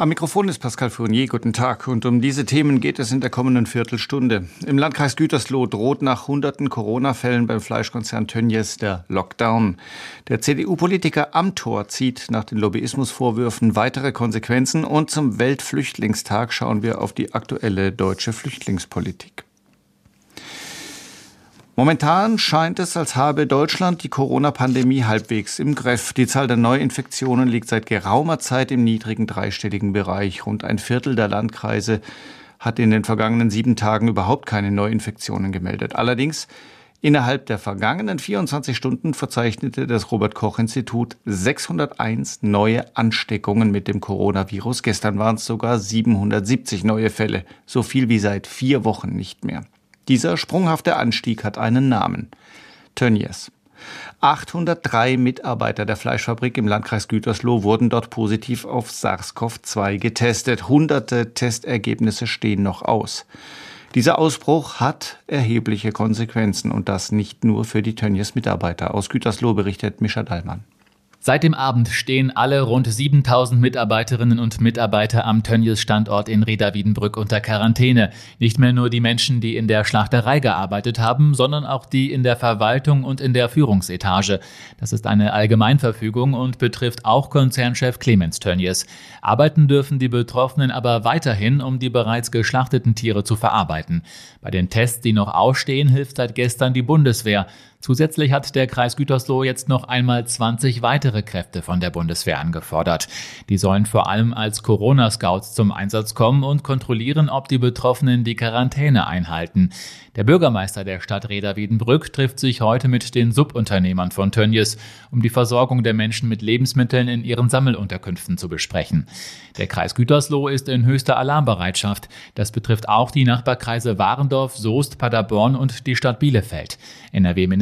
Am Mikrofon ist Pascal Fournier. Guten Tag. Und um diese Themen geht es in der kommenden Viertelstunde. Im Landkreis Gütersloh droht nach hunderten Corona-Fällen beim Fleischkonzern Tönnies der Lockdown. Der CDU-Politiker Amthor zieht nach den Lobbyismusvorwürfen weitere Konsequenzen. Und zum Weltflüchtlingstag schauen wir auf die aktuelle deutsche Flüchtlingspolitik. Momentan scheint es, als habe Deutschland die Corona-Pandemie halbwegs im Griff. Die Zahl der Neuinfektionen liegt seit geraumer Zeit im niedrigen dreistelligen Bereich. Rund ein Viertel der Landkreise hat in den vergangenen sieben Tagen überhaupt keine Neuinfektionen gemeldet. Allerdings Innerhalb der vergangenen 24 Stunden verzeichnete das Robert Koch Institut 601 neue Ansteckungen mit dem Coronavirus. Gestern waren es sogar 770 neue Fälle, so viel wie seit vier Wochen nicht mehr. Dieser sprunghafte Anstieg hat einen Namen. Tönnies. 803 Mitarbeiter der Fleischfabrik im Landkreis Gütersloh wurden dort positiv auf SARS-CoV-2 getestet. Hunderte Testergebnisse stehen noch aus. Dieser Ausbruch hat erhebliche Konsequenzen und das nicht nur für die Tönnies Mitarbeiter. Aus Gütersloh berichtet Mischa Dallmann. Seit dem Abend stehen alle rund 7000 Mitarbeiterinnen und Mitarbeiter am Tönnies Standort in Reda-Wiedenbrück unter Quarantäne. Nicht mehr nur die Menschen, die in der Schlachterei gearbeitet haben, sondern auch die in der Verwaltung und in der Führungsetage. Das ist eine Allgemeinverfügung und betrifft auch Konzernchef Clemens Tönnies. Arbeiten dürfen die Betroffenen aber weiterhin, um die bereits geschlachteten Tiere zu verarbeiten. Bei den Tests, die noch ausstehen, hilft seit gestern die Bundeswehr. Zusätzlich hat der Kreis Gütersloh jetzt noch einmal 20 weitere Kräfte von der Bundeswehr angefordert. Die sollen vor allem als Corona-Scouts zum Einsatz kommen und kontrollieren, ob die Betroffenen die Quarantäne einhalten. Der Bürgermeister der Stadt Reda-Wiedenbrück trifft sich heute mit den Subunternehmern von Tönnies, um die Versorgung der Menschen mit Lebensmitteln in ihren Sammelunterkünften zu besprechen. Der Kreis Gütersloh ist in höchster Alarmbereitschaft. Das betrifft auch die Nachbarkreise Warendorf, Soest, Paderborn und die Stadt Bielefeld.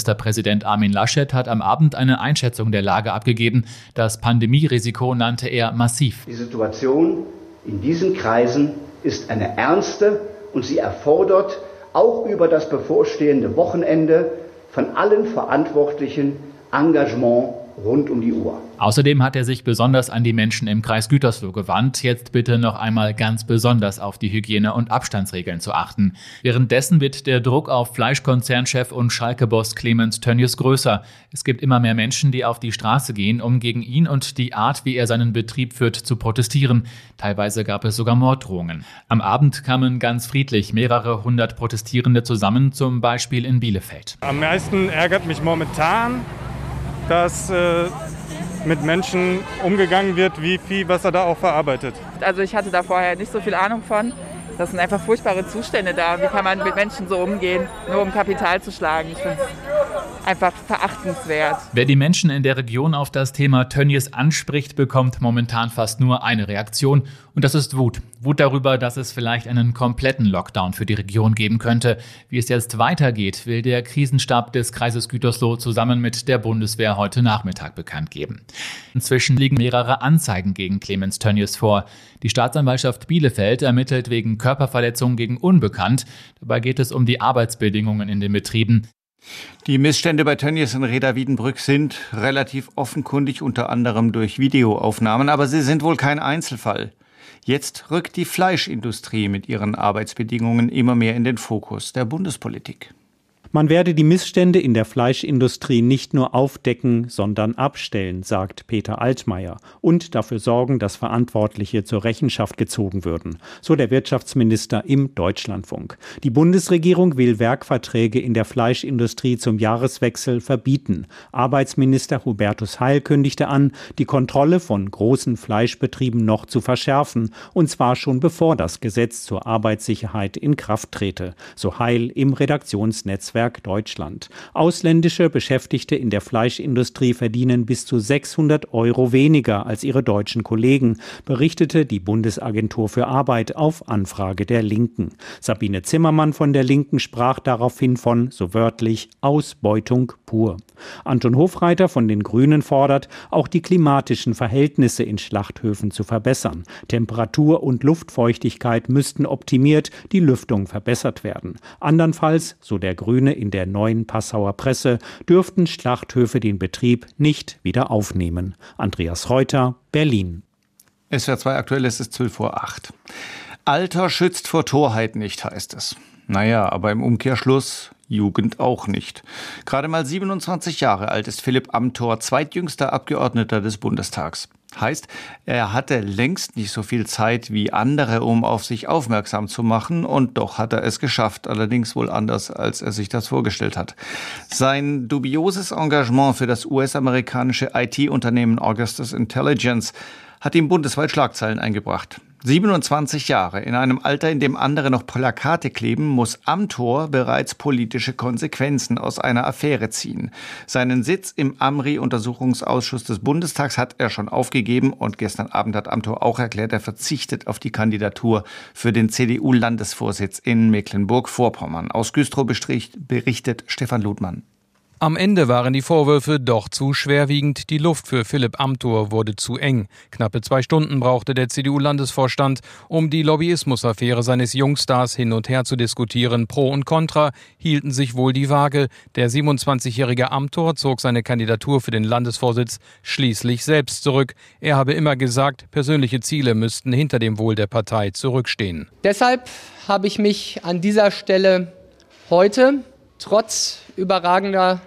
NRW-Ministerpräsident Armin Laschet hat am Abend eine Einschätzung der Lage abgegeben. Das Pandemierisiko nannte er massiv. Die Situation in diesen Kreisen ist eine ernste und sie erfordert auch über das bevorstehende Wochenende von allen Verantwortlichen Engagement rund um die Uhr. Außerdem hat er sich besonders an die Menschen im Kreis Gütersloh gewandt, jetzt bitte noch einmal ganz besonders auf die Hygiene- und Abstandsregeln zu achten. Währenddessen wird der Druck auf Fleischkonzernchef und Schalke-Boss Clemens Tönnies größer. Es gibt immer mehr Menschen, die auf die Straße gehen, um gegen ihn und die Art, wie er seinen Betrieb führt, zu protestieren. Teilweise gab es sogar Morddrohungen. Am Abend kamen ganz friedlich mehrere hundert Protestierende zusammen, zum Beispiel in Bielefeld. Am meisten ärgert mich momentan, dass äh, mit Menschen umgegangen wird, wie viel Wasser da auch verarbeitet. Also ich hatte da vorher nicht so viel Ahnung von. Das sind einfach furchtbare Zustände da. Wie kann man mit Menschen so umgehen, nur um Kapital zu schlagen? Ich finde einfach verachtenswert. Wer die Menschen in der Region auf das Thema Tönnies anspricht, bekommt momentan fast nur eine Reaktion und das ist Wut. Wut darüber, dass es vielleicht einen kompletten Lockdown für die Region geben könnte. Wie es jetzt weitergeht, will der Krisenstab des Kreises Gütersloh zusammen mit der Bundeswehr heute Nachmittag bekannt geben. Inzwischen liegen mehrere Anzeigen gegen Clemens Tönnies vor. Die Staatsanwaltschaft Bielefeld ermittelt wegen Körperverletzung gegen Unbekannt. Dabei geht es um die Arbeitsbedingungen in den Betrieben. Die Missstände bei Tönnies in Reda Wiedenbrück sind relativ offenkundig, unter anderem durch Videoaufnahmen, aber sie sind wohl kein Einzelfall. Jetzt rückt die Fleischindustrie mit ihren Arbeitsbedingungen immer mehr in den Fokus der Bundespolitik. Man werde die Missstände in der Fleischindustrie nicht nur aufdecken, sondern abstellen, sagt Peter Altmaier, und dafür sorgen, dass Verantwortliche zur Rechenschaft gezogen würden, so der Wirtschaftsminister im Deutschlandfunk. Die Bundesregierung will Werkverträge in der Fleischindustrie zum Jahreswechsel verbieten. Arbeitsminister Hubertus Heil kündigte an, die Kontrolle von großen Fleischbetrieben noch zu verschärfen, und zwar schon bevor das Gesetz zur Arbeitssicherheit in Kraft trete, so Heil im Redaktionsnetzwerk Netzwerk Deutschland. Ausländische Beschäftigte in der Fleischindustrie verdienen bis zu 600 Euro weniger als ihre deutschen Kollegen, berichtete die Bundesagentur für Arbeit auf Anfrage der Linken. Sabine Zimmermann von der Linken sprach daraufhin von, so wörtlich, Ausbeutung pur. Anton Hofreiter von den Grünen fordert, auch die klimatischen Verhältnisse in Schlachthöfen zu verbessern. Temperatur und Luftfeuchtigkeit müssten optimiert, die Lüftung verbessert werden. Andernfalls, so der Grüne Grüne in der neuen Passauer Presse dürften Schlachthöfe den Betrieb nicht wieder aufnehmen. Andreas Reuter, Berlin. SWR 2 aktuell ist es 12 vor 8. Alter schützt vor Torheit nicht, heißt es. Naja, aber im Umkehrschluss Jugend auch nicht. Gerade mal 27 Jahre alt ist Philipp Amthor, zweitjüngster Abgeordneter des Bundestags. Heißt, er hatte längst nicht so viel Zeit wie andere, um auf sich aufmerksam zu machen, und doch hat er es geschafft, allerdings wohl anders, als er sich das vorgestellt hat. Sein dubioses Engagement für das US-amerikanische IT-Unternehmen Augustus Intelligence hat ihm bundesweit Schlagzeilen eingebracht. 27 Jahre, in einem Alter, in dem andere noch Plakate kleben, muss Amtor bereits politische Konsequenzen aus einer Affäre ziehen. Seinen Sitz im Amri-Untersuchungsausschuss des Bundestags hat er schon aufgegeben und gestern Abend hat Amtor auch erklärt, er verzichtet auf die Kandidatur für den CDU-Landesvorsitz in Mecklenburg-Vorpommern. Aus Güstrow berichtet Stefan Ludmann. Am Ende waren die Vorwürfe doch zu schwerwiegend. Die Luft für Philipp Amthor wurde zu eng. Knappe zwei Stunden brauchte der CDU-Landesvorstand, um die Lobbyismusaffäre seines Jungstars hin und her zu diskutieren. Pro und Contra hielten sich wohl die Waage. Der 27-jährige Amthor zog seine Kandidatur für den Landesvorsitz schließlich selbst zurück. Er habe immer gesagt, persönliche Ziele müssten hinter dem Wohl der Partei zurückstehen. Deshalb habe ich mich an dieser Stelle heute trotz überragender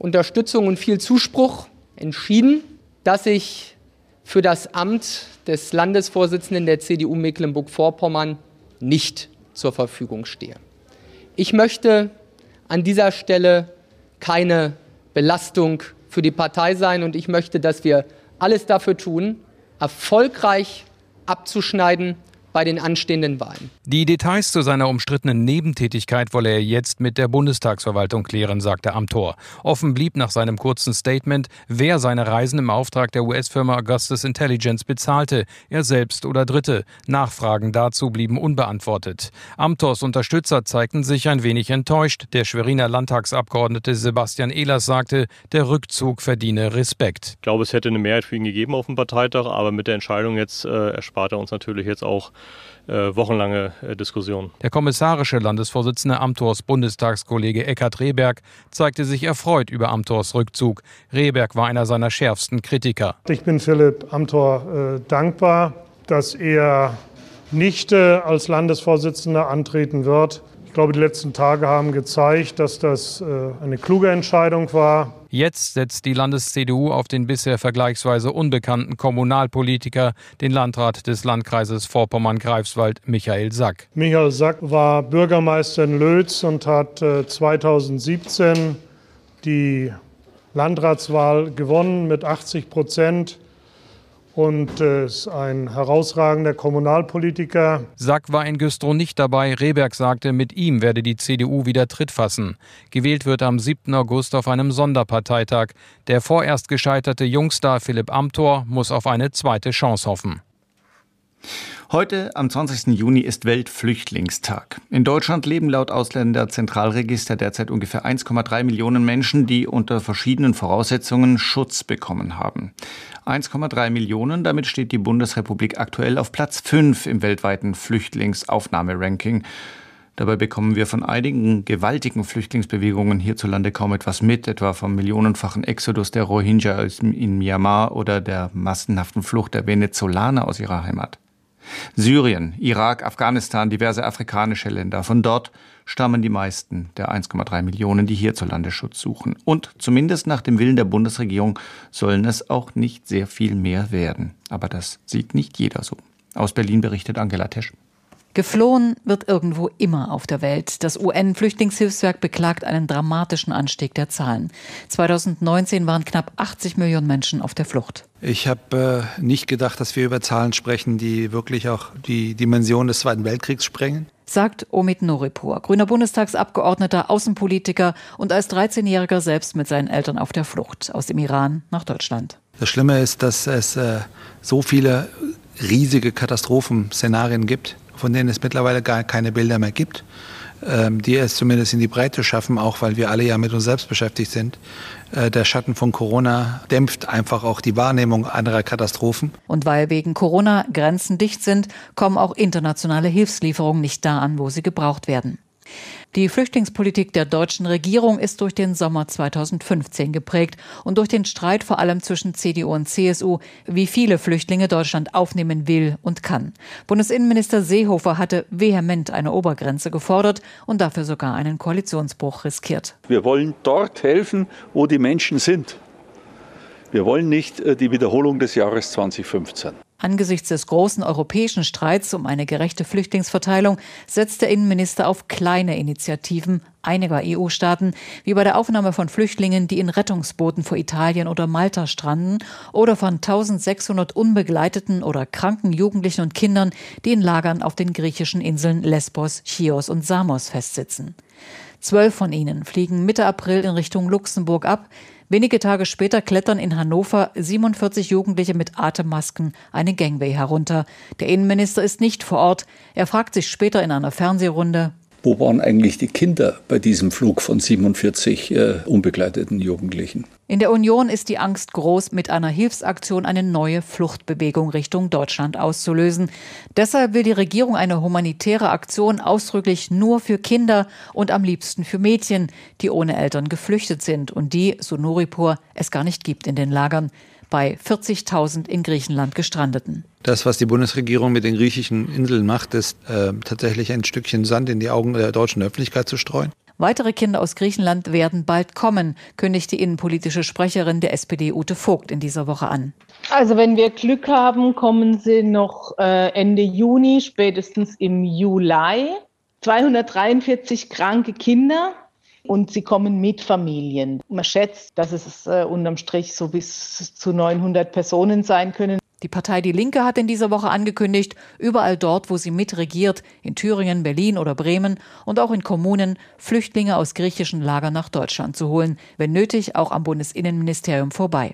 Unterstützung und viel Zuspruch entschieden, dass ich für das Amt des Landesvorsitzenden der CDU Mecklenburg-Vorpommern nicht zur Verfügung stehe. Ich möchte an dieser Stelle keine Belastung für die Partei sein und ich möchte, dass wir alles dafür tun, erfolgreich abzuschneiden bei den anstehenden Wahlen. Die Details zu seiner umstrittenen Nebentätigkeit wolle er jetzt mit der Bundestagsverwaltung klären, sagte Amthor. Offen blieb nach seinem kurzen Statement, wer seine Reisen im Auftrag der US-Firma Augustus Intelligence bezahlte, er selbst oder Dritte. Nachfragen dazu blieben unbeantwortet. Amthors Unterstützer zeigten sich ein wenig enttäuscht. Der Schweriner Landtagsabgeordnete Sebastian Ehlers sagte, der Rückzug verdiene Respekt. Ich glaube, es hätte eine Mehrheit für ihn gegeben auf dem Parteitag, aber mit der Entscheidung jetzt äh, erspart er uns natürlich jetzt auch wochenlange äh, Diskussion. Der kommissarische Landesvorsitzende Amthors Bundestagskollege Eckhard Rehberg zeigte sich erfreut über Amthors Rückzug. Rehberg war einer seiner schärfsten Kritiker. Ich bin Philipp Amthor äh, dankbar, dass er nicht äh, als Landesvorsitzender antreten wird. Ich glaube, die letzten Tage haben gezeigt, dass das äh, eine kluge Entscheidung war. Jetzt setzt die Landes-CDU auf den bisher vergleichsweise unbekannten Kommunalpolitiker, den Landrat des Landkreises Vorpommern-Greifswald, Michael Sack. Michael Sack war Bürgermeister in Lötz und hat 2017 äh, die Landratswahl gewonnen mit 80 Prozent und äh, ist ein herausragender Kommunalpolitiker. Sack war in Güstrow nicht dabei. Rehberg sagte, mit ihm werde die CDU wieder Tritt fassen. Gewählt wird am 7. August auf einem Sonderparteitag. Der vorerst gescheiterte Jungstar Philipp Amthor muss auf eine zweite Chance hoffen. Heute, am 20. Juni, ist Weltflüchtlingstag. In Deutschland leben laut Ausländerzentralregister derzeit ungefähr 1,3 Millionen Menschen, die unter verschiedenen Voraussetzungen Schutz bekommen haben. 1,3 Millionen, damit steht die Bundesrepublik aktuell auf Platz 5 im weltweiten Flüchtlingsaufnahmeranking. Dabei bekommen wir von einigen gewaltigen Flüchtlingsbewegungen hierzulande kaum etwas mit, etwa vom millionenfachen Exodus der Rohingya in Myanmar oder der massenhaften Flucht der Venezolaner aus ihrer Heimat. Syrien, Irak, Afghanistan, diverse afrikanische Länder. Von dort stammen die meisten der 1,3 Millionen, die hierzulande Schutz suchen. Und zumindest nach dem Willen der Bundesregierung sollen es auch nicht sehr viel mehr werden. Aber das sieht nicht jeder so. Aus Berlin berichtet Angela Tesch. Geflohen wird irgendwo immer auf der Welt. Das UN-Flüchtlingshilfswerk beklagt einen dramatischen Anstieg der Zahlen. 2019 waren knapp 80 Millionen Menschen auf der Flucht. Ich habe äh, nicht gedacht, dass wir über Zahlen sprechen, die wirklich auch die Dimension des Zweiten Weltkriegs sprengen. Sagt Omid Noripur, grüner Bundestagsabgeordneter, Außenpolitiker und als 13-Jähriger selbst mit seinen Eltern auf der Flucht aus dem Iran nach Deutschland. Das Schlimme ist, dass es äh, so viele riesige Katastrophenszenarien gibt von denen es mittlerweile gar keine Bilder mehr gibt, ähm, die es zumindest in die Breite schaffen, auch weil wir alle ja mit uns selbst beschäftigt sind. Äh, der Schatten von Corona dämpft einfach auch die Wahrnehmung anderer Katastrophen. Und weil wegen Corona Grenzen dicht sind, kommen auch internationale Hilfslieferungen nicht da an, wo sie gebraucht werden. Die Flüchtlingspolitik der deutschen Regierung ist durch den Sommer 2015 geprägt und durch den Streit vor allem zwischen CDU und CSU, wie viele Flüchtlinge Deutschland aufnehmen will und kann. Bundesinnenminister Seehofer hatte vehement eine Obergrenze gefordert und dafür sogar einen Koalitionsbruch riskiert. Wir wollen dort helfen, wo die Menschen sind. Wir wollen nicht äh, die Wiederholung des Jahres 2015. Angesichts des großen europäischen Streits um eine gerechte Flüchtlingsverteilung setzt der Innenminister auf kleine Initiativen einiger EU-Staaten, wie bei der Aufnahme von Flüchtlingen, die in Rettungsbooten vor Italien oder Malta stranden, oder von 1600 unbegleiteten oder kranken Jugendlichen und Kindern, die in Lagern auf den griechischen Inseln Lesbos, Chios und Samos festsitzen. Zwölf von ihnen fliegen Mitte April in Richtung Luxemburg ab. Wenige Tage später klettern in Hannover 47 Jugendliche mit Atemmasken eine Gangway herunter. Der Innenminister ist nicht vor Ort. Er fragt sich später in einer Fernsehrunde, wo waren eigentlich die Kinder bei diesem Flug von 47 äh, unbegleiteten Jugendlichen? In der Union ist die Angst groß, mit einer Hilfsaktion eine neue Fluchtbewegung Richtung Deutschland auszulösen. Deshalb will die Regierung eine humanitäre Aktion ausdrücklich nur für Kinder und am liebsten für Mädchen, die ohne Eltern geflüchtet sind und die, so Noripur, es gar nicht gibt in den Lagern bei 40.000 in Griechenland gestrandeten. Das, was die Bundesregierung mit den griechischen Inseln macht, ist äh, tatsächlich ein Stückchen Sand in die Augen der deutschen Öffentlichkeit zu streuen. Weitere Kinder aus Griechenland werden bald kommen, kündigt die innenpolitische Sprecherin der SPD Ute Vogt in dieser Woche an. Also wenn wir Glück haben, kommen sie noch äh, Ende Juni, spätestens im Juli. 243 kranke Kinder und sie kommen mit Familien. Man schätzt, dass es äh, unterm Strich so bis zu 900 Personen sein können. Die Partei Die Linke hat in dieser Woche angekündigt, überall dort, wo sie mitregiert, in Thüringen, Berlin oder Bremen und auch in Kommunen, Flüchtlinge aus griechischen Lagern nach Deutschland zu holen, wenn nötig auch am Bundesinnenministerium vorbei.